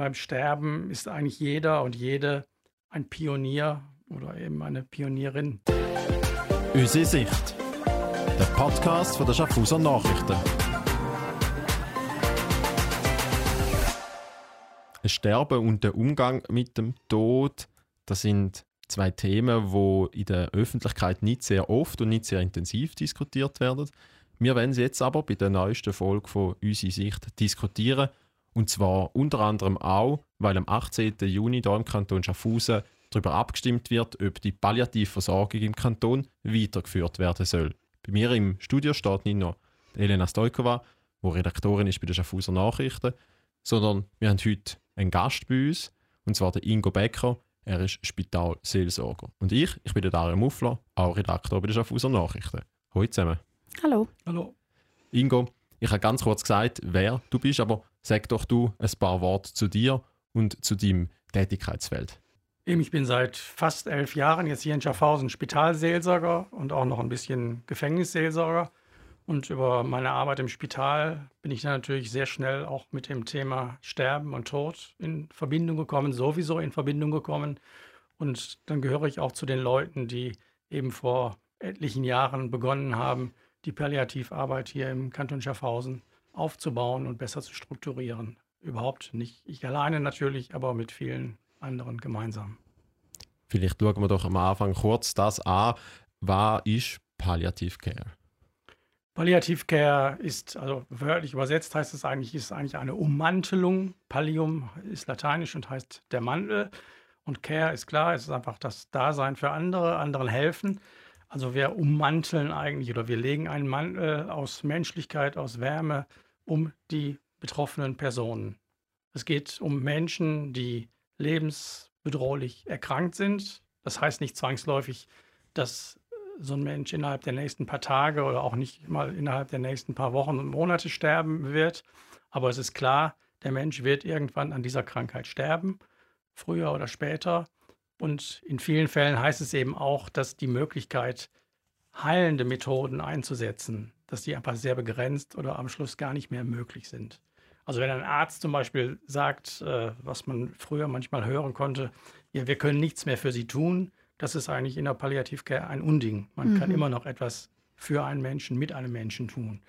beim Sterben ist eigentlich jeder und jede ein Pionier oder eben eine Pionierin. Unsere Sicht. Der Podcast von der Schaffhauser Nachrichten. Das Sterben und der Umgang mit dem Tod, das sind zwei Themen, die in der Öffentlichkeit nicht sehr oft und nicht sehr intensiv diskutiert werden. Wir werden sie jetzt aber bei der neuesten Folge von «Unsere Sicht» diskutieren. Und zwar unter anderem auch, weil am 18. Juni hier im Kanton Schaffhausen darüber abgestimmt wird, ob die Palliativversorgung im Kanton weitergeführt werden soll. Bei mir im Studio steht nicht nur Elena Stojkova, die Redaktorin ist bei den Schaffhauser Nachrichten, sondern wir haben heute einen Gast bei uns, und zwar den Ingo Becker. Er ist Spitalseelsorger. Und ich, ich bin der Dario Muffler, auch Redaktor bei den Schaffhauser Nachrichten. Hallo zusammen. Hallo. Hallo. Ingo, ich habe ganz kurz gesagt, wer du bist, aber sag doch du ein paar Worte zu dir und zu deinem Tätigkeitsfeld. Ich bin seit fast elf Jahren jetzt hier in Schaffhausen Spitalseelsorger und auch noch ein bisschen Gefängnisseelsorger. Und über meine Arbeit im Spital bin ich dann natürlich sehr schnell auch mit dem Thema Sterben und Tod in Verbindung gekommen, sowieso in Verbindung gekommen. Und dann gehöre ich auch zu den Leuten, die eben vor etlichen Jahren begonnen haben, die Palliativarbeit hier im Kanton Schaffhausen aufzubauen und besser zu strukturieren. Überhaupt nicht ich alleine natürlich, aber mit vielen anderen gemeinsam. Vielleicht schauen wir doch am Anfang kurz das an. Was ist Palliativcare? Palliativcare ist, also wörtlich übersetzt heißt es eigentlich, ist eigentlich eine Ummantelung. Pallium ist lateinisch und heißt der Mantel. Und Care ist klar, es ist einfach das Dasein für andere, anderen helfen. Also wir ummanteln eigentlich oder wir legen einen Mantel aus Menschlichkeit, aus Wärme um die betroffenen Personen. Es geht um Menschen, die lebensbedrohlich erkrankt sind. Das heißt nicht zwangsläufig, dass so ein Mensch innerhalb der nächsten paar Tage oder auch nicht mal innerhalb der nächsten paar Wochen und Monate sterben wird. Aber es ist klar, der Mensch wird irgendwann an dieser Krankheit sterben, früher oder später. Und in vielen Fällen heißt es eben auch, dass die Möglichkeit, heilende Methoden einzusetzen, dass die einfach sehr begrenzt oder am Schluss gar nicht mehr möglich sind. Also wenn ein Arzt zum Beispiel sagt, äh, was man früher manchmal hören konnte, ja, wir können nichts mehr für sie tun, das ist eigentlich in der Palliativcare ein Unding. Man mhm. kann immer noch etwas für einen Menschen, mit einem Menschen tun.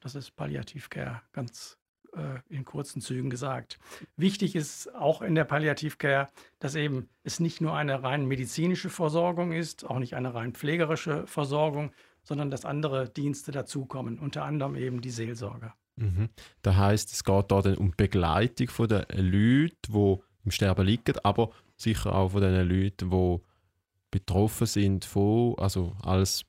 Das ist Palliativcare ganz in kurzen Zügen gesagt. Wichtig ist auch in der Palliativcare, dass eben es nicht nur eine rein medizinische Versorgung ist, auch nicht eine rein pflegerische Versorgung, sondern dass andere Dienste dazukommen, unter anderem eben die Seelsorge. Mhm. Das heißt, es geht da dann um die Begleitung von den Leuten, die im Sterben liegen, aber sicher auch von den Leuten, die betroffen sind von, also als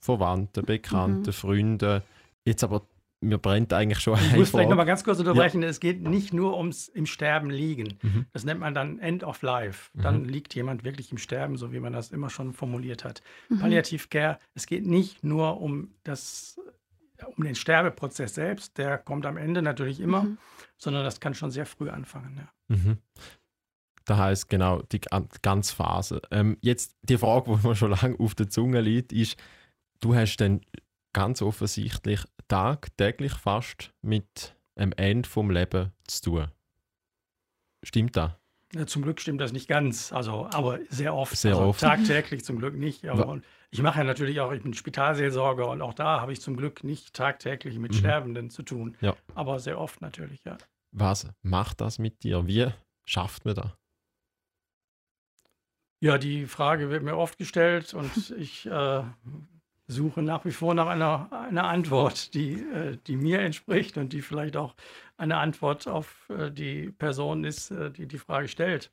Verwandte, Bekannte, mhm. Freunde. Jetzt aber mir brennt eigentlich schon Ich muss vielleicht noch mal ganz kurz unterbrechen. Ja. Es geht nicht nur ums im Sterben liegen. Mhm. Das nennt man dann End of Life. Dann mhm. liegt jemand wirklich im Sterben, so wie man das immer schon formuliert hat. Mhm. Palliativ Care, es geht nicht nur um das um den Sterbeprozess selbst, der kommt am Ende natürlich immer, mhm. sondern das kann schon sehr früh anfangen. Ja. Mhm. Das heißt genau die ganze Phase. Ähm, jetzt die Frage, die mir schon lange auf der Zunge liegt, ist, du hast dann ganz offensichtlich tagtäglich fast mit dem Ende vom Leben zu tun. Stimmt das? Ja, zum Glück stimmt das nicht ganz, also aber sehr oft. Sehr also oft. Tagtäglich zum Glück nicht. Ich mache ja natürlich auch, ich bin Spitalseelsorger und auch da habe ich zum Glück nicht tagtäglich mit mhm. Sterbenden zu tun. Ja. Aber sehr oft natürlich, ja. Was macht das mit dir? Wie schafft man das? Ja, die Frage wird mir oft gestellt und ich äh, suche nach wie vor nach einer, einer Antwort, die, äh, die mir entspricht und die vielleicht auch eine Antwort auf äh, die Person ist, äh, die die Frage stellt.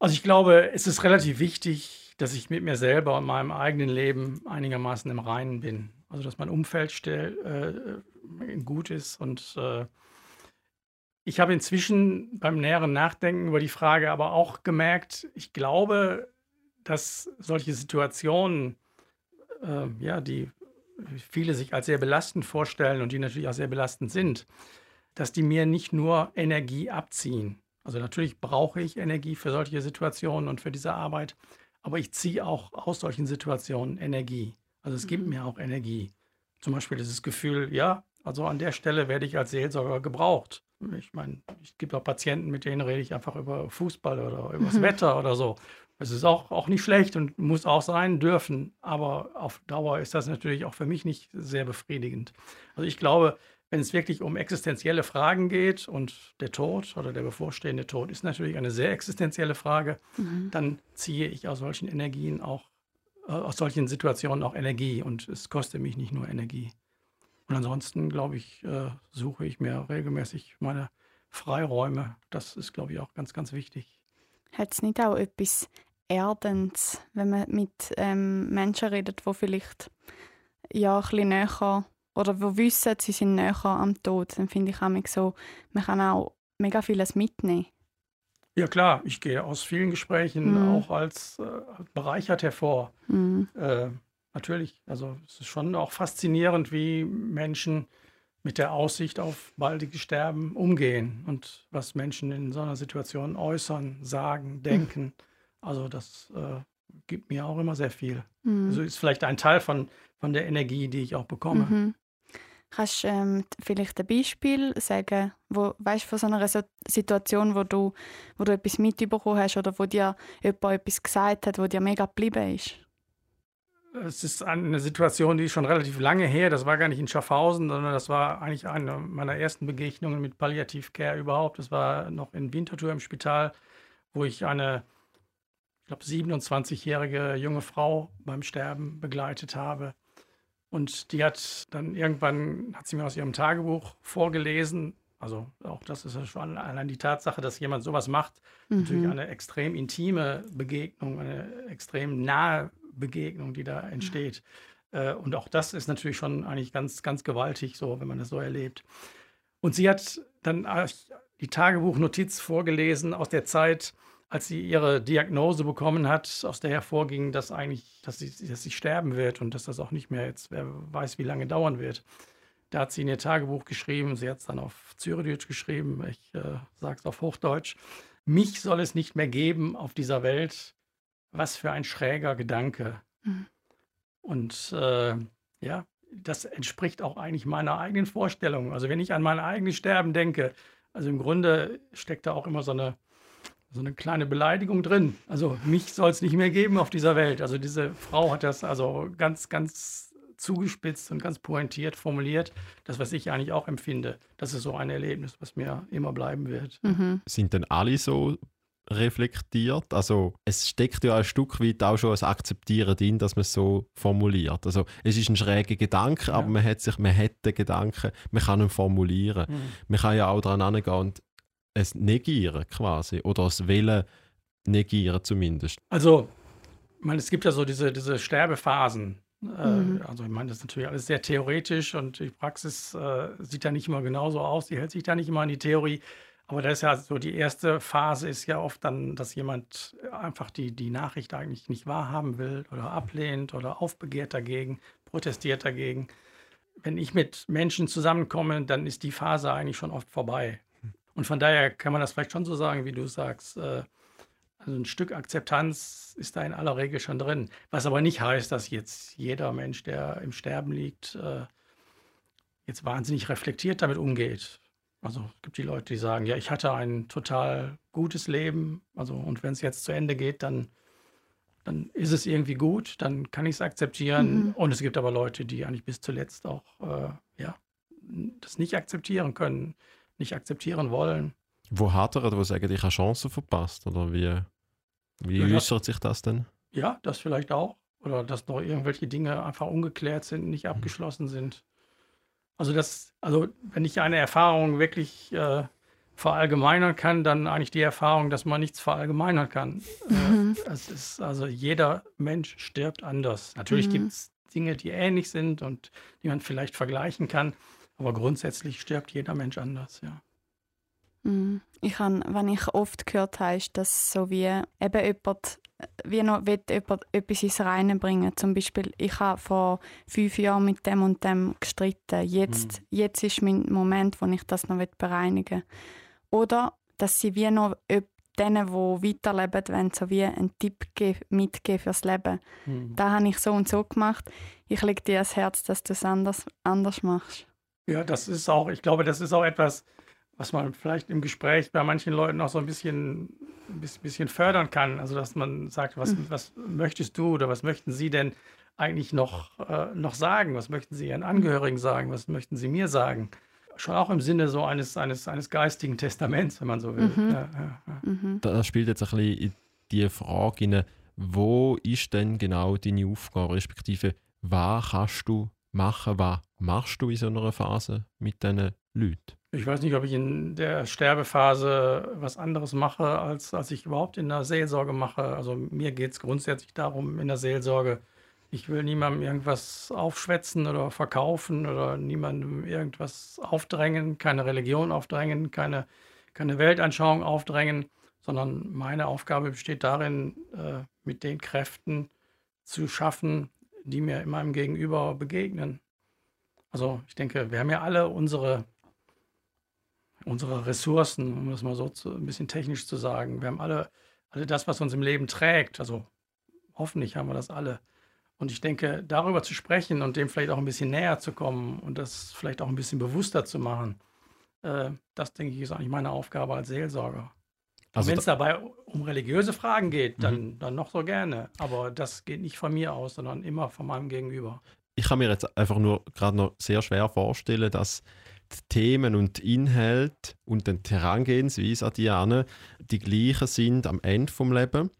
Also ich glaube, es ist relativ wichtig, dass ich mit mir selber und meinem eigenen Leben einigermaßen im Reinen bin. Also dass mein Umfeld stell, äh, gut ist und äh, ich habe inzwischen beim näheren Nachdenken über die Frage aber auch gemerkt, ich glaube, dass solche Situationen äh, ja, die viele sich als sehr belastend vorstellen und die natürlich auch sehr belastend sind, dass die mir nicht nur Energie abziehen. Also natürlich brauche ich Energie für solche Situationen und für diese Arbeit, aber ich ziehe auch aus solchen Situationen Energie. Also es gibt mhm. mir auch Energie. Zum Beispiel dieses Gefühl, ja, also an der Stelle werde ich als Seelsorger gebraucht. Ich meine, es gibt auch Patienten, mit denen rede ich einfach über Fußball oder über das mhm. Wetter oder so. Es ist auch, auch nicht schlecht und muss auch sein dürfen, aber auf Dauer ist das natürlich auch für mich nicht sehr befriedigend. Also ich glaube, wenn es wirklich um existenzielle Fragen geht und der Tod oder der bevorstehende Tod ist natürlich eine sehr existenzielle Frage, mhm. dann ziehe ich aus solchen Energien auch, äh, aus solchen Situationen auch Energie und es kostet mich nicht nur Energie. Und ansonsten, glaube ich, äh, suche ich mir regelmäßig meine Freiräume. Das ist, glaube ich, auch ganz, ganz wichtig. Hat es nicht auch etwas Erdens, wenn man mit ähm, Menschen redet, die vielleicht ja, ein bisschen näher oder die wissen, sie sind näher am Tod, dann finde ich auch so, man kann auch mega vieles mitnehmen. Ja klar, ich gehe aus vielen Gesprächen mhm. auch als äh, bereichert hervor. Mhm. Äh, natürlich, also es ist schon auch faszinierend, wie Menschen mit der Aussicht auf baldiges Sterben umgehen und was Menschen in so einer Situation äußern, sagen, denken. Mhm. Also das äh, gibt mir auch immer sehr viel. Mhm. Also ist vielleicht ein Teil von, von der Energie, die ich auch bekomme. Mhm. Kannst du ähm, vielleicht ein Beispiel sagen, wo, weißt, von so einer Situation, wo du, wo du etwas mitbekommen hast oder wo dir jemand etwas gesagt hat, wo dir mega geblieben ist? Es ist eine Situation, die ist schon relativ lange her. Das war gar nicht in Schaffhausen, sondern das war eigentlich eine meiner ersten Begegnungen mit Palliativcare überhaupt. Das war noch in Winterthur im Spital, wo ich eine, glaube, 27-jährige junge Frau beim Sterben begleitet habe. Und die hat dann irgendwann, hat sie mir aus ihrem Tagebuch vorgelesen. Also auch das ist ja schon allein die Tatsache, dass jemand sowas macht, mhm. natürlich eine extrem intime Begegnung, eine extrem nahe Begegnung, die da entsteht. Mhm. Und auch das ist natürlich schon eigentlich ganz, ganz gewaltig, so, wenn man das so erlebt. Und sie hat dann die Tagebuchnotiz vorgelesen aus der Zeit, als sie ihre Diagnose bekommen hat, aus der hervorging, dass eigentlich, dass sie, dass sie sterben wird und dass das auch nicht mehr jetzt, wer weiß, wie lange dauern wird. Da hat sie in ihr Tagebuch geschrieben, sie hat es dann auf Zürichdeutsch geschrieben, ich äh, sage es auf Hochdeutsch. Mich soll es nicht mehr geben auf dieser Welt, was für ein schräger Gedanke. Mhm. Und äh, ja, das entspricht auch eigentlich meiner eigenen Vorstellung. Also wenn ich an mein eigenes Sterben denke, also im Grunde steckt da auch immer so eine, so eine kleine Beleidigung drin. Also mich soll es nicht mehr geben auf dieser Welt. Also diese Frau hat das also ganz, ganz zugespitzt und ganz pointiert formuliert. Das, was ich eigentlich auch empfinde. Das ist so ein Erlebnis, was mir immer bleiben wird. Mhm. Sind denn alle so reflektiert. Also es steckt ja ein Stück weit auch schon ein Akzeptieren drin, dass man es so formuliert. Also es ist ein schräger Gedanke, ja. aber man hat sich, man hat den Gedanken, man kann ihn formulieren. Mhm. Man kann ja auch daran angehen und es negieren quasi oder es Willen negieren zumindest. Also ich meine, es gibt ja so diese, diese Sterbephasen. Äh, mhm. Also ich meine, das ist natürlich alles sehr theoretisch und die Praxis äh, sieht ja nicht immer genauso aus. Die hält sich da nicht immer an die Theorie. Aber das ist ja so, die erste Phase ist ja oft dann, dass jemand einfach die, die Nachricht eigentlich nicht wahrhaben will oder ablehnt oder aufbegehrt dagegen, protestiert dagegen. Wenn ich mit Menschen zusammenkomme, dann ist die Phase eigentlich schon oft vorbei. Und von daher kann man das vielleicht schon so sagen, wie du sagst. Äh, also ein Stück Akzeptanz ist da in aller Regel schon drin. Was aber nicht heißt, dass jetzt jeder Mensch, der im Sterben liegt, äh, jetzt wahnsinnig reflektiert damit umgeht. Also es gibt die Leute, die sagen, ja, ich hatte ein total gutes Leben. Also und wenn es jetzt zu Ende geht, dann, dann ist es irgendwie gut, dann kann ich es akzeptieren. Mhm. Und es gibt aber Leute, die eigentlich bis zuletzt auch äh, ja, das nicht akzeptieren können, nicht akzeptieren wollen. Wo hat er, wo sagen, ich habe Chancen verpasst? Oder wie, wie ja, äußert sich das denn? Ja, das vielleicht auch. Oder dass noch irgendwelche Dinge einfach ungeklärt sind, nicht mhm. abgeschlossen sind. Also das, also wenn ich eine Erfahrung wirklich äh, verallgemeinern kann, dann eigentlich die Erfahrung, dass man nichts verallgemeinern kann. Äh, mhm. Äh, es ist also jeder Mensch stirbt anders. Natürlich mhm. gibt es Dinge, die ähnlich sind und die man vielleicht vergleichen kann, aber grundsätzlich stirbt jeder Mensch anders, ja. Mhm. Ich habe, wenn ich oft gehört habe, ist, dass so wie eben jemand wie noch will jemand etwas ins Reine bringen. Zum Beispiel, ich habe vor fünf Jahren mit dem und dem gestritten. Jetzt, mhm. jetzt ist mein Moment, wo ich das noch bereinigen will. Oder, dass sie wie noch denen, die weiterleben, wenn so wie einen Tipp mitgeben fürs Leben. Mhm. Da habe ich so und so gemacht. Ich lege dir ans Herz, dass du es anders, anders machst. Ja, das ist auch, ich glaube, das ist auch etwas, was man vielleicht im Gespräch bei manchen Leuten auch so ein bisschen, ein bisschen fördern kann. Also dass man sagt, was, mhm. was möchtest du oder was möchten Sie denn eigentlich noch, äh, noch sagen? Was möchten Sie Ihren Angehörigen sagen? Was möchten Sie mir sagen? Schon auch im Sinne so eines, eines, eines geistigen Testaments, wenn man so will. Mhm. Ja, ja, ja. Mhm. Da spielt jetzt ein bisschen in die Frage rein, wo ist denn genau deine Aufgabe, respektive was kannst du machen, was machst du in so einer Phase mit diesen Leuten? Ich weiß nicht, ob ich in der Sterbephase was anderes mache, als, als ich überhaupt in der Seelsorge mache. Also mir geht es grundsätzlich darum, in der Seelsorge, ich will niemandem irgendwas aufschwätzen oder verkaufen oder niemandem irgendwas aufdrängen, keine Religion aufdrängen, keine, keine Weltanschauung aufdrängen, sondern meine Aufgabe besteht darin, äh, mit den Kräften zu schaffen, die mir in meinem Gegenüber begegnen. Also ich denke, wir haben ja alle unsere unsere Ressourcen, um das mal so zu, ein bisschen technisch zu sagen. Wir haben alle, alle das, was uns im Leben trägt. Also hoffentlich haben wir das alle. Und ich denke, darüber zu sprechen und dem vielleicht auch ein bisschen näher zu kommen und das vielleicht auch ein bisschen bewusster zu machen, äh, das denke ich ist eigentlich meine Aufgabe als Seelsorger. Also Wenn es dabei um religiöse Fragen geht, dann, mhm. dann noch so gerne. Aber das geht nicht von mir aus, sondern immer von meinem Gegenüber. Ich kann mir jetzt einfach nur gerade noch sehr schwer vorstellen, dass die Themen und Inhalte und die Herangehensweise an die Ane die gleichen sind am Ende vom Leben.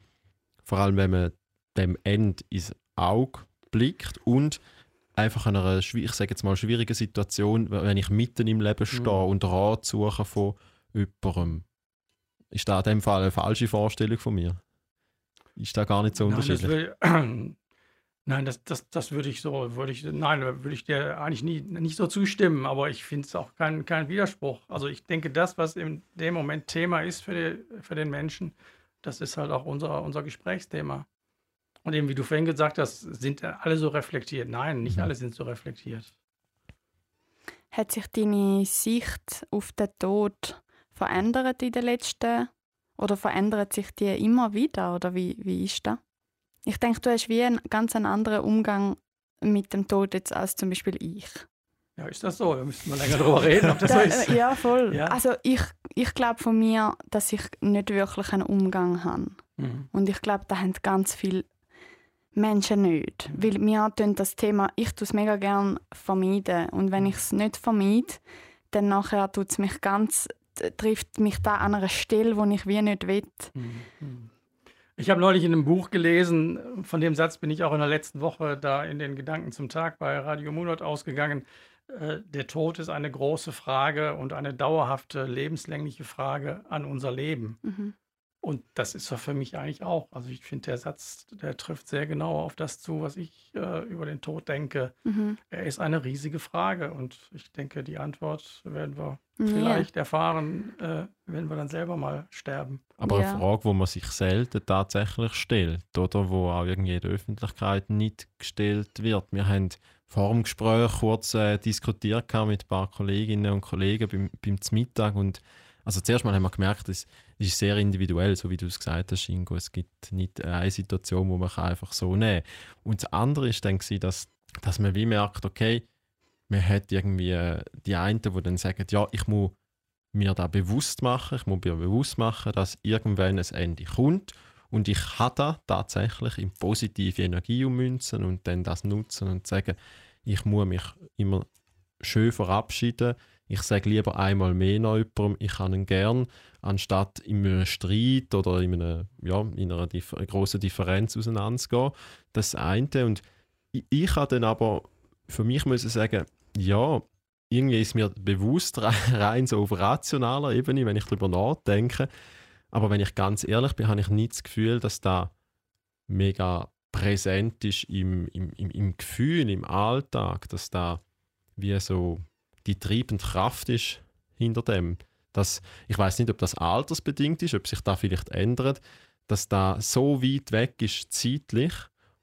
Vor allem, wenn man dem Ende ins Auge blickt und einfach in einer, ich sage jetzt mal, schwierigen Situation, wenn ich mitten im Leben mhm. stehe mhm. und Rat suche von jemandem. Ist das in dem Fall eine falsche Vorstellung von mir? Ist da gar nicht so Nein, unterschiedlich? Will, Nein, das, das, das würde ich so, würde ich, nein, würde ich dir eigentlich nie, nicht so zustimmen, aber ich finde es auch kein, kein Widerspruch. Also ich denke, das, was in dem Moment Thema ist für, die, für den Menschen, das ist halt auch unser, unser Gesprächsthema. Und eben, wie du vorhin gesagt hast, sind alle so reflektiert. Nein, nicht mhm. alle sind so reflektiert. Hat sich deine Sicht auf den Tod verändert in den letzten oder verändert sich die immer wieder oder wie, wie ist das? Ich denke, du hast wie einen ganz anderen Umgang mit dem Tod jetzt als zum Beispiel ich. Ja, ist das so? Da müssten wir länger darüber reden, ob das da, so ist. Ja, voll. Ja. Also ich, ich glaube von mir, dass ich nicht wirklich einen Umgang habe. Mhm. Und ich glaube, da haben ganz viele Menschen nicht. Mhm. Weil mir das Thema, ich tue es mega gerne vermeiden. Und wenn mhm. ich es nicht vermeide, dann nachher tut es mich ganz, trifft mich da an einer Stelle, wo ich wie nicht will. Ich habe neulich in einem Buch gelesen, von dem Satz bin ich auch in der letzten Woche da in den Gedanken zum Tag bei Radio Munot ausgegangen. Äh, der Tod ist eine große Frage und eine dauerhafte, lebenslängliche Frage an unser Leben. Mhm. Und das ist doch für mich eigentlich auch. Also ich finde, der Satz, der trifft sehr genau auf das zu, was ich äh, über den Tod denke. Mhm. Er ist eine riesige Frage und ich denke, die Antwort werden wir ja. vielleicht erfahren, äh, wenn wir dann selber mal sterben. Aber ja. eine Frage, wo man sich selten tatsächlich stellt oder wo auch irgendwie in der Öffentlichkeit nicht gestellt wird. Wir haben vor dem Gespräch kurz äh, diskutiert mit ein paar Kolleginnen und Kollegen beim, beim Mittag und also zuerst mal haben wir gemerkt, es ist sehr individuell, so wie du es gesagt hast, Ingo. Es gibt nicht eine Situation, wo man einfach so nehmen kann. Und das andere ist dann, dass, dass man wie merkt, okay, man hat irgendwie äh, die einen, die dann sagen, ja, ich muss mir da bewusst machen, ich muss mir bewusst machen, dass irgendwann ein Ende kommt und ich habe da tatsächlich in positive Energie ummünzen und dann das nutzen und sagen, ich muss mich immer schön verabschieden, ich sage lieber einmal mehr noch jemandem, ich kann ihn gern, anstatt in einem Streit oder in, einer, ja, in einer Dif großen Differenz auseinanderzugehen. Das eine. Und ich, ich kann dann aber für mich müssen sagen, ja, irgendwie ist mir bewusst rein so auf rationaler Ebene, wenn ich darüber nachdenke. Aber wenn ich ganz ehrlich bin, habe ich nicht das Gefühl, dass da mega präsent ist im, im, im, im Gefühl, im Alltag, dass da wie so die treibende Kraft ist hinter dem. Dass, ich weiß nicht, ob das altersbedingt ist, ob sich da vielleicht ändert, dass da so weit weg ist zeitlich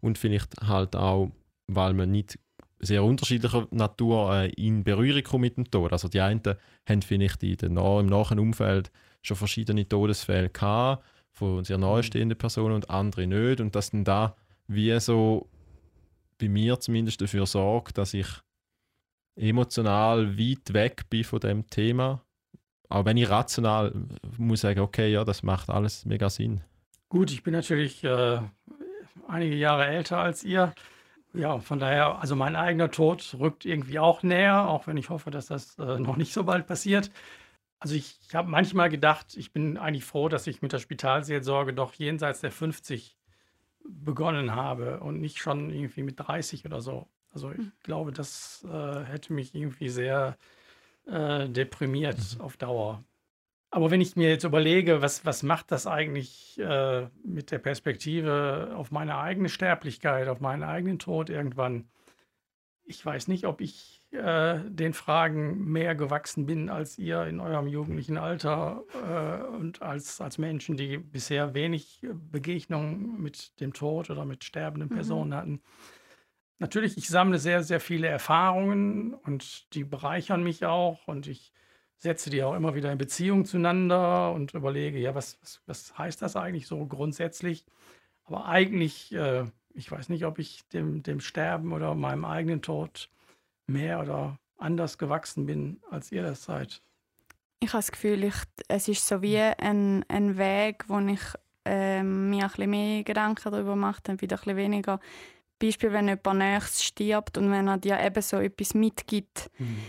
und vielleicht halt auch, weil man nicht sehr unterschiedlicher Natur äh, in Berührung kommt mit dem Tod. Also die einen haben vielleicht in den, im nahen Umfeld schon verschiedene Todesfälle gehabt, von sehr nahestehenden Personen und andere nicht und dass dann da wie so bei mir zumindest dafür sorgt, dass ich emotional weit weg bin von dem Thema. auch wenn ich rational muss sagen, okay, ja, das macht alles mega Sinn. Gut, ich bin natürlich äh, einige Jahre älter als ihr. Ja, von daher, also mein eigener Tod rückt irgendwie auch näher, auch wenn ich hoffe, dass das äh, noch nicht so bald passiert. Also ich, ich habe manchmal gedacht, ich bin eigentlich froh, dass ich mit der Spitalseelsorge doch jenseits der 50 begonnen habe und nicht schon irgendwie mit 30 oder so. Also ich hm. glaube, das äh, hätte mich irgendwie sehr äh, deprimiert mhm. auf Dauer. Aber wenn ich mir jetzt überlege, was, was macht das eigentlich äh, mit der Perspektive auf meine eigene Sterblichkeit, auf meinen eigenen Tod irgendwann, ich weiß nicht, ob ich äh, den Fragen mehr gewachsen bin als ihr in eurem jugendlichen Alter äh, und als, als Menschen, die bisher wenig Begegnungen mit dem Tod oder mit sterbenden mhm. Personen hatten. Natürlich, ich sammle sehr, sehr viele Erfahrungen und die bereichern mich auch und ich setze die auch immer wieder in Beziehung zueinander und überlege, ja, was, was, was heißt das eigentlich so grundsätzlich? Aber eigentlich, äh, ich weiß nicht, ob ich dem, dem Sterben oder meinem eigenen Tod mehr oder anders gewachsen bin, als ihr das seid. Ich habe das Gefühl, ich, es ist so wie ein, ein Weg, wo ich äh, mir ein bisschen mehr Gedanken darüber mache, dann wieder ein bisschen weniger. Beispiel, wenn jemand nächstes stirbt und wenn er dir eben so etwas mitgibt, mhm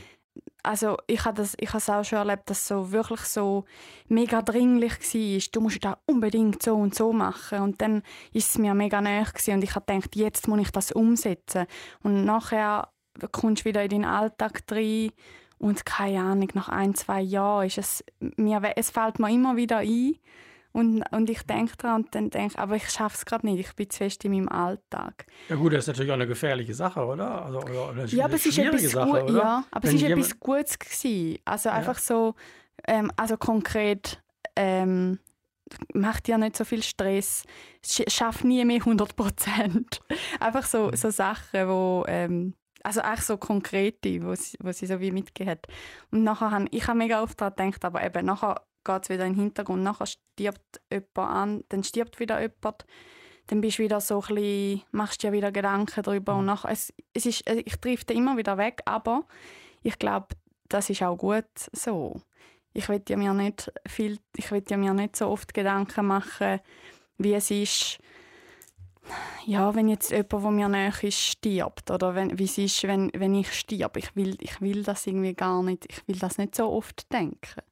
also ich habe das, ich habe es auch schon erlebt, dass es so wirklich so mega dringlich war. Du musst das unbedingt so und so machen. Und dann ist es mir mega näher und ich habe gedacht, jetzt muss ich das umsetzen. Und nachher kommst du wieder in deinen Alltag rein und keine Ahnung, nach ein, zwei Jahren ist es mir, es fällt mir immer wieder ein, und, und ich denke daran und dann denke aber ich schaffe es gerade nicht, ich bin zu fest in meinem Alltag. Ja gut, das ist natürlich auch eine gefährliche Sache, oder? Also, oder eine ja, aber es ist etwas Sache, gut, oder? Ja, aber Wenn es ist etwas Gutes gewesen. Also einfach ja. so, ähm, also konkret, ähm, macht dir nicht so viel Stress, schaff nie mehr 100 Prozent. einfach so, mhm. so Sachen, wo ähm, also eigentlich so konkrete, wo sie, wo sie so wie mitgegeben hat. Und nachher habe ich habe mega oft daran gedacht, aber eben nachher geht es wieder in den Hintergrund. Nachher stirbt jemand an, dann stirbt wieder jemand. Dann bist du wieder so ein bisschen, machst dir wieder Gedanken darüber. Mhm. Und nachher, es, es ist, äh, ich drifte immer wieder weg, aber ich glaube, das ist auch gut so. Ich will mir nicht viel, ich will mir nicht so oft Gedanken machen, wie es ist, ja, wenn jetzt jemand, der mir näher ist, stirbt oder wenn, wie es ist, wenn, wenn ich sterbe. Ich will, ich will das irgendwie gar nicht, ich will das nicht so oft denken.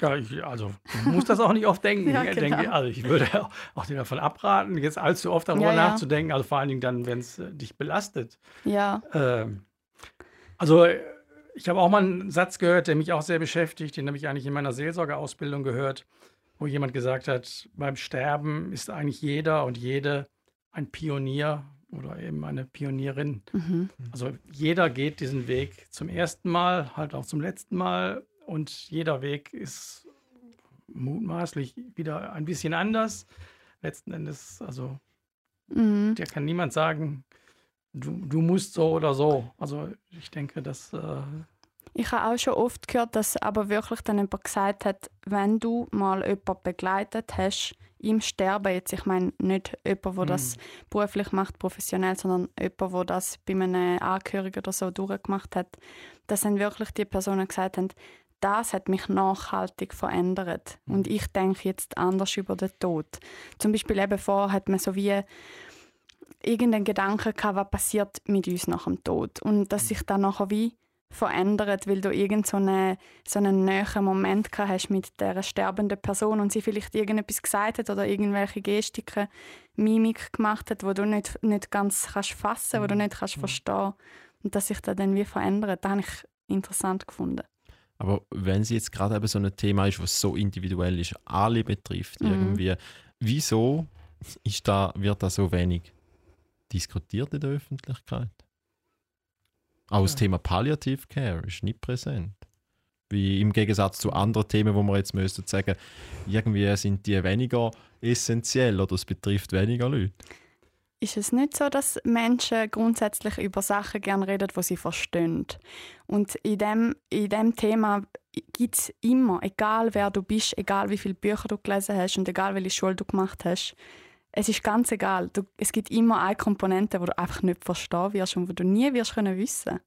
Ja, ich, also ich muss das auch nicht oft denken. ja, genau. denke, also ich würde auch dir davon abraten, jetzt allzu oft darüber ja, nachzudenken, also vor allen Dingen dann, wenn es äh, dich belastet. Ja. Ähm, also ich habe auch mal einen Satz gehört, der mich auch sehr beschäftigt, den habe ich eigentlich in meiner Seelsorgeausbildung gehört, wo jemand gesagt hat, beim Sterben ist eigentlich jeder und jede ein Pionier oder eben eine Pionierin. Mhm. Also jeder geht diesen Weg zum ersten Mal, halt auch zum letzten Mal und jeder Weg ist mutmaßlich wieder ein bisschen anders. Letzten Endes, also, mhm. der kann niemand sagen, du, du musst so oder so. Also, ich denke, dass. Äh ich habe auch schon oft gehört, dass aber wirklich dann jemand gesagt hat, wenn du mal jemanden begleitet hast im Sterben, jetzt ich meine nicht jemand, der das mhm. beruflich macht, professionell, sondern jemand, der das bei einem Angehörigen oder so durchgemacht hat, dass dann wirklich die Personen gesagt haben, das hat mich nachhaltig verändert. Und ich denke jetzt anders über den Tod. Zum Beispiel eben vorher hat man so wie irgendeinen Gedanken gehabt, was passiert mit uns nach dem Tod. Und dass sich dann nachher wie verändert, weil du irgend so einen, so einen näheren Moment gehabt hast mit der sterbenden Person und sie vielleicht irgendetwas gesagt hat oder irgendwelche Gestiken, Mimik gemacht hat, wo du nicht, nicht ganz kannst fassen, wo du nicht kannst mhm. verstehen und dass sich das dann wie verändert. Das habe ich interessant gefunden. Aber wenn es jetzt gerade eben so ein Thema ist, was so individuell ist, alle betrifft, mhm. irgendwie, wieso ist da, wird da so wenig diskutiert in der Öffentlichkeit? Auch das ja. Thema Palliative Care ist nicht präsent. Wie im Gegensatz zu anderen Themen, wo man jetzt müsste sagen, irgendwie sind die weniger essentiell oder es betrifft weniger Leute ist es nicht so, dass Menschen grundsätzlich über Sachen gerne reden, die sie verstehen. Und in dem, in dem Thema gibt es immer, egal wer du bist, egal wie viele Bücher du gelesen hast und egal welche Schule du gemacht hast, es ist ganz egal. Du, es gibt immer eine Komponente, die du einfach nicht verstehen wirst und die du nie wirst können wissen.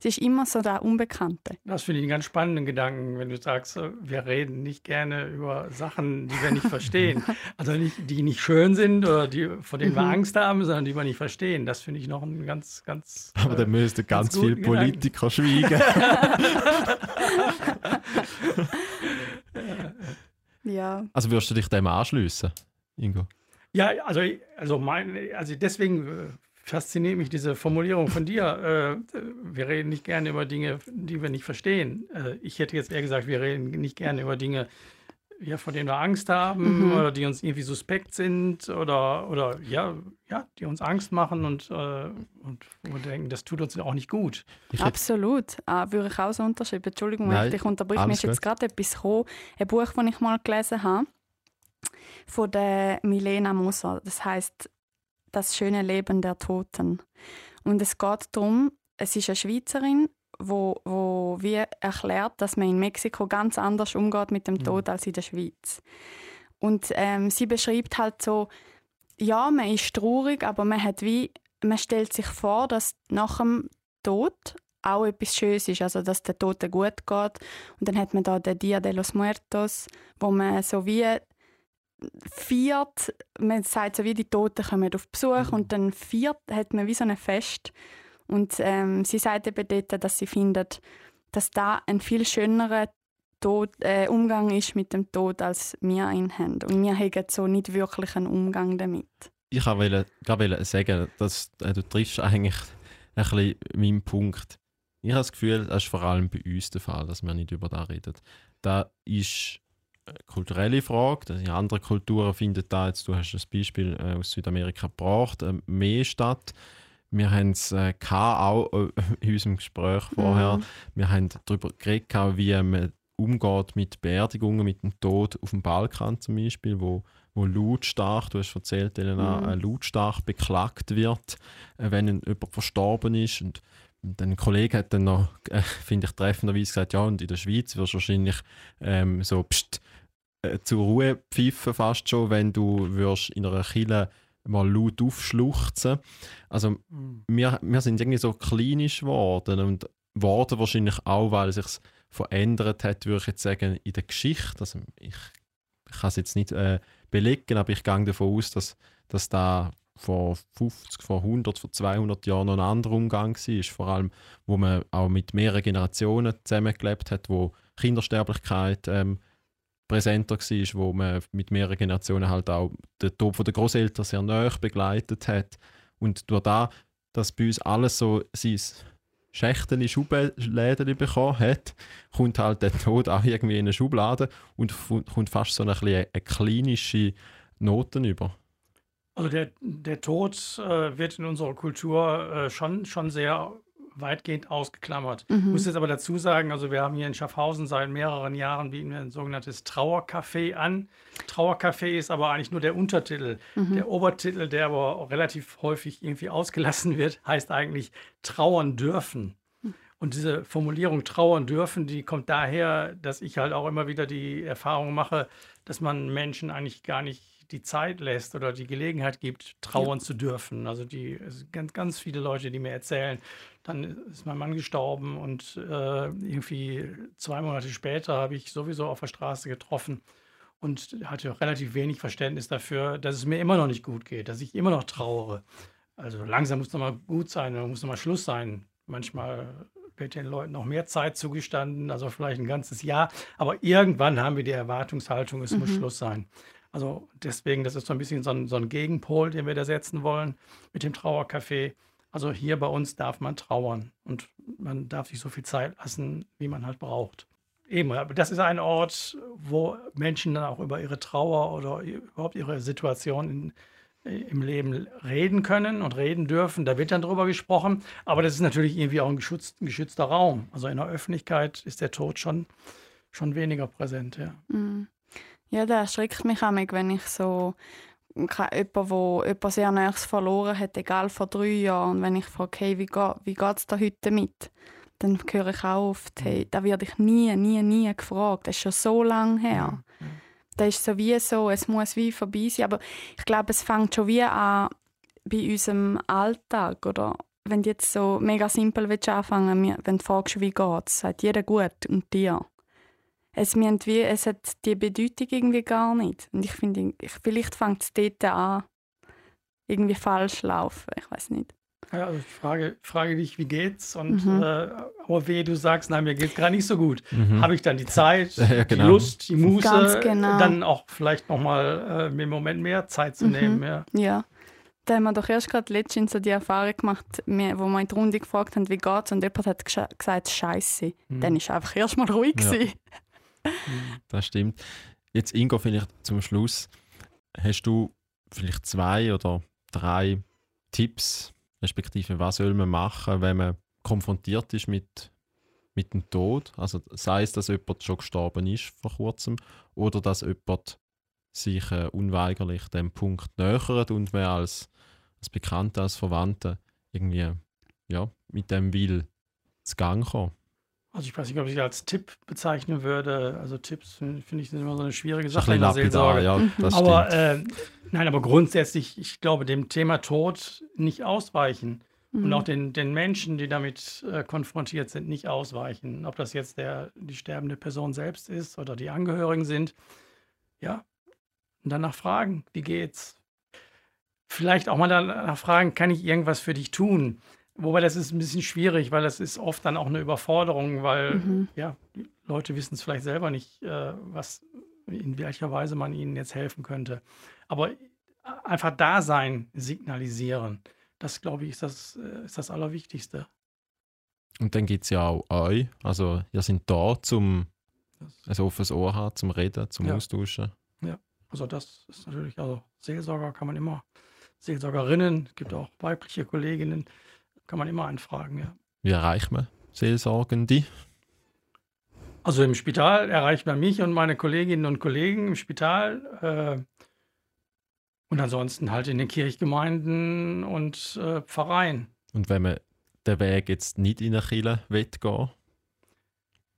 Es ist immer so der Unbekannte. Das finde ich einen ganz spannenden Gedanken, wenn du sagst, äh, wir reden nicht gerne über Sachen, die wir nicht verstehen. Also nicht, die nicht schön sind oder die, vor denen wir Mhm. Angst haben, sondern die wir nicht verstehen. Das finde ich noch ein ganz, ganz. Aber äh, dann müssten ganz, ganz Gedanken. Politiker schweigen. Ja. also würdest du dich dem anschliessen, Ingo? Ja, also, also, mein, also deswegen äh, fasziniert mich diese Formulierung von dir. Äh, wir reden nicht gerne über Dinge, die wir nicht verstehen. Äh, ich hätte jetzt eher gesagt, wir reden nicht gerne über Dinge, ja, vor denen wir Angst haben Mhm. oder die uns irgendwie suspekt sind oder, oder ja, ja, die uns Angst machen und, äh, und wo wir denken, das tut uns auch nicht gut. Ich Absolut. Ah, würde ich auch so unterschreiben. Entschuldigung, Nein, ich unterbreche. Mir ist jetzt gerade etwas gekommen. Ein Buch, das ich mal gelesen habe, von der Milena Moser. Das heißt Das schöne Leben der Toten. Und es geht darum, es ist eine Schweizerin, wo, wo wie erklärt, dass man in Mexiko ganz anders umgeht mit dem Mhm. Tod als in der Schweiz. Und ähm, sie beschreibt halt so, ja, man ist traurig, aber man hat wie, man stellt sich vor, dass nach dem Tod auch etwas Schönes ist, also dass der Toten gut geht. Und dann hat man da den Dia de los Muertos, wo man so wie feiert, man sagt so wie die Toten kommen auf Besuch Mhm. und dann feiert, hat man wie so ein Fest. Und ähm, sie sagt eben dort, dass sie findet, dass da ein viel schönerer Tod, äh, Umgang ist mit dem Tod, als wir ihn haben. Und wir haben so nicht wirklich einen Umgang damit. ich wollte gerade sagen, dass äh, du triffst eigentlich ein bisschen meinen Punkt. Ich habe das Gefühl, das ist vor allem bei uns der Fall, dass wir nicht über das reden. Da ist kulturelle Frage. In anderen Kulturen findet da jetzt, du hast das Beispiel äh, aus Südamerika gebracht, äh, mehr statt. Wir haben es äh, auch äh, in unserem Gespräch vorher. Mhm. Wir haben darüber geredet, wie man umgeht mit Beerdigungen, mit dem Tod auf dem Balkan zum Beispiel, wo, wo lautstark, du hast erzählt, Elena, Mhm. äh, lautstark beklagt wird, äh, wenn ein- jemand verstorben ist. Und ein Kollege hat dann noch, äh, finde ich, treffenderweise gesagt, ja, und in der Schweiz wirst du wahrscheinlich ähm, so pst, äh, zur Ruhe pfiffen fast schon, wenn du wirst in einer Kille mal laut aufschluchzen. Also wir, wir sind irgendwie so klinisch geworden und worden wahrscheinlich auch, weil es sich verändert hat, würde ich jetzt sagen, in der Geschichte. Also ich, ich kann es jetzt nicht äh, belegen, aber ich gehe davon aus, dass, dass da vor 50, vor 100, vor 200 Jahren noch ein anderer Umgang war. Vor allem, wo man auch mit mehreren Generationen zusammengelebt hat, wo Kindersterblichkeit ähm, präsenter war, wo man mit mehreren Generationen halt auch den Tod der Großeltern sehr nahe begleitet hat. Und durch das, dass bei uns alles so sein Schächteli, Schubläden bekommen hat, kommt halt der Tod auch irgendwie in eine Schublade und kommt fast so eine, eine klinische Noten über. Also der, der Tod äh, wird in unserer Kultur äh, schon, schon sehr weitgehend ausgeklammert. Ich Mhm. muss jetzt aber dazu sagen, also wir haben hier in Schaffhausen seit mehreren Jahren bieten wir ein sogenanntes Trauercafé an. Trauercafé ist aber eigentlich nur der Untertitel. Mhm. Der Obertitel, der aber relativ häufig irgendwie ausgelassen wird, heißt eigentlich trauern dürfen. Und diese Formulierung trauern dürfen, die kommt daher, dass ich halt auch immer wieder die Erfahrung mache, dass man Menschen eigentlich gar nicht die Zeit lässt oder die Gelegenheit gibt, trauern zu dürfen. Also die ganz, ganz viele Leute, die mir erzählen, dann ist mein Mann gestorben und äh, irgendwie zwei Monate später habe ich sowieso auf der Straße getroffen und hatte relativ wenig Verständnis dafür, dass es mir immer noch nicht gut geht, dass ich immer noch trauere. Also langsam muss noch mal gut sein, muss noch mal Schluss sein. Manchmal wird den Leuten noch mehr Zeit zugestanden, also vielleicht ein ganzes Jahr. Aber irgendwann haben wir die Erwartungshaltung, es muss Mhm. Schluss sein. Also deswegen, das ist so ein bisschen so ein, so ein Gegenpol, den wir da setzen wollen mit dem Trauercafé. Also hier bei uns darf man trauern und man darf sich so viel Zeit lassen, wie man halt braucht. Eben, aber das ist ein Ort, wo Menschen dann auch über ihre Trauer oder überhaupt ihre Situation in, im Leben reden können und reden dürfen. Da wird dann drüber gesprochen, aber das ist natürlich irgendwie auch ein, geschützt, ein geschützter Raum. Also in der Öffentlichkeit ist der Tod schon, schon weniger präsent, ja. Mhm. Ja, das erschreckt mich auch, wenn ich so ke- jemand, wo jemand sehr Nächstes verloren hat, egal vor drei Jahren, und wenn ich frage, hey, wie, geht, wie geht es da heute damit? Dann höre ich auch oft, hey, da werde ich nie, nie, nie gefragt. Das ist schon so lange her. Das ist so wie so, es muss wie vorbei sein. Aber ich glaube, es fängt schon wie an bei unserem Alltag, oder? wenn du jetzt so mega simpel willst anfangen wenn du fragst, wie geht's, sagt jeder gut und dir. Es, wie, es hat die Bedeutung irgendwie gar nicht. Und ich finde, vielleicht fängt es dort an, irgendwie falsch laufen. Ich weiß nicht. Ja, also ich frage, frage dich, wie geht's? Und mhm. äh, aber weh, du sagst, nein, mir geht's gerade nicht so gut. Mhm. Habe ich dann die Zeit, ja, genau. die Lust, die Muße, genau. dann auch vielleicht nochmal äh, mir im Moment mehr Zeit zu mhm. nehmen. Ja. ja. Da haben wir doch erst gerade letztens so die Erfahrung gemacht, wo wir in der Runde gefragt haben, wie geht's? Und jemand hat gesagt, Scheiße. Mhm. Dann ist einfach erstmal ruhig. Ja. das stimmt. Jetzt, Ingo, vielleicht zum Schluss. Hast du vielleicht zwei oder drei Tipps, respektive was soll man machen, wenn man konfrontiert ist mit, mit dem Tod? Also sei es, dass jemand schon gestorben ist vor kurzem oder dass jemand sich äh, unweigerlich dem Punkt nähert und man als, als Bekannter, als Verwandter irgendwie ja, mit dem will zu Gang kommen. Also ich weiß nicht, ob ich als Tipp bezeichnen würde. Also Tipps finde ich sind immer so eine schwierige Sache ein in der Seelsorge. Ja, mhm. aber äh, nein, aber grundsätzlich, ich glaube, dem Thema Tod nicht ausweichen mhm. und auch den, den Menschen, die damit äh, konfrontiert sind, nicht ausweichen. Ob das jetzt der, die sterbende Person selbst ist oder die Angehörigen sind. Ja, und danach fragen, wie geht's? Vielleicht auch mal danach fragen, kann ich irgendwas für dich tun? Wobei das ist ein bisschen schwierig, weil das ist oft dann auch eine Überforderung, weil mhm. ja, die Leute wissen es vielleicht selber nicht, äh, was, in welcher Weise man ihnen jetzt helfen könnte. Aber einfach Dasein signalisieren, das glaube ich, ist das, äh, ist das Allerwichtigste. Und dann gibt es ja auch euch, also ihr seid da, zum ein offenes Ohr haben, zum Reden, zum ja. Austauschen. Ja, also das ist natürlich, also Seelsorger kann man immer, Seelsorgerinnen, es gibt auch weibliche Kolleginnen, kann man immer anfragen, ja. Wie erreicht man Seelsorgende? Also im Spital erreicht man mich und meine Kolleginnen und Kollegen im Spital. Äh, und ansonsten halt in den Kirchgemeinden und äh, Pfarreien. Und wenn man den Weg jetzt nicht in der Kirche will gehen?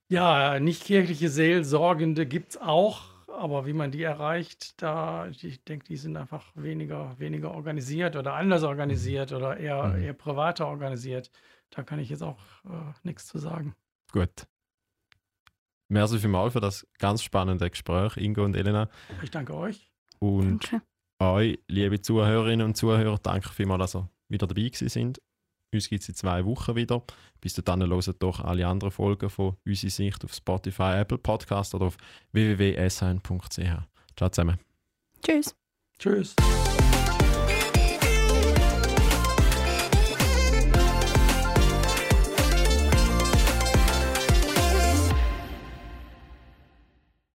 Ja, nicht kirchliche Seelsorgende gibt es auch aber wie man die erreicht, da, ich denke, die sind einfach weniger, weniger organisiert oder anders organisiert oder eher, mhm. eher privater organisiert. Da kann ich jetzt auch äh, nichts zu sagen. Gut. Merci vielmals für das ganz spannende Gespräch, Ingo und Elena. Ich danke euch. Und danke. euch, liebe Zuhörerinnen und Zuhörer, danke vielmals, dass ihr wieder dabei gewesen sind. Uns gibt es in zwei Wochen wieder. Bis dann hört doch alle anderen Folgen von unserer Sicht auf Spotify, Apple Podcast oder auf www.sn.ch. Ciao zusammen. Tschüss. Tschüss.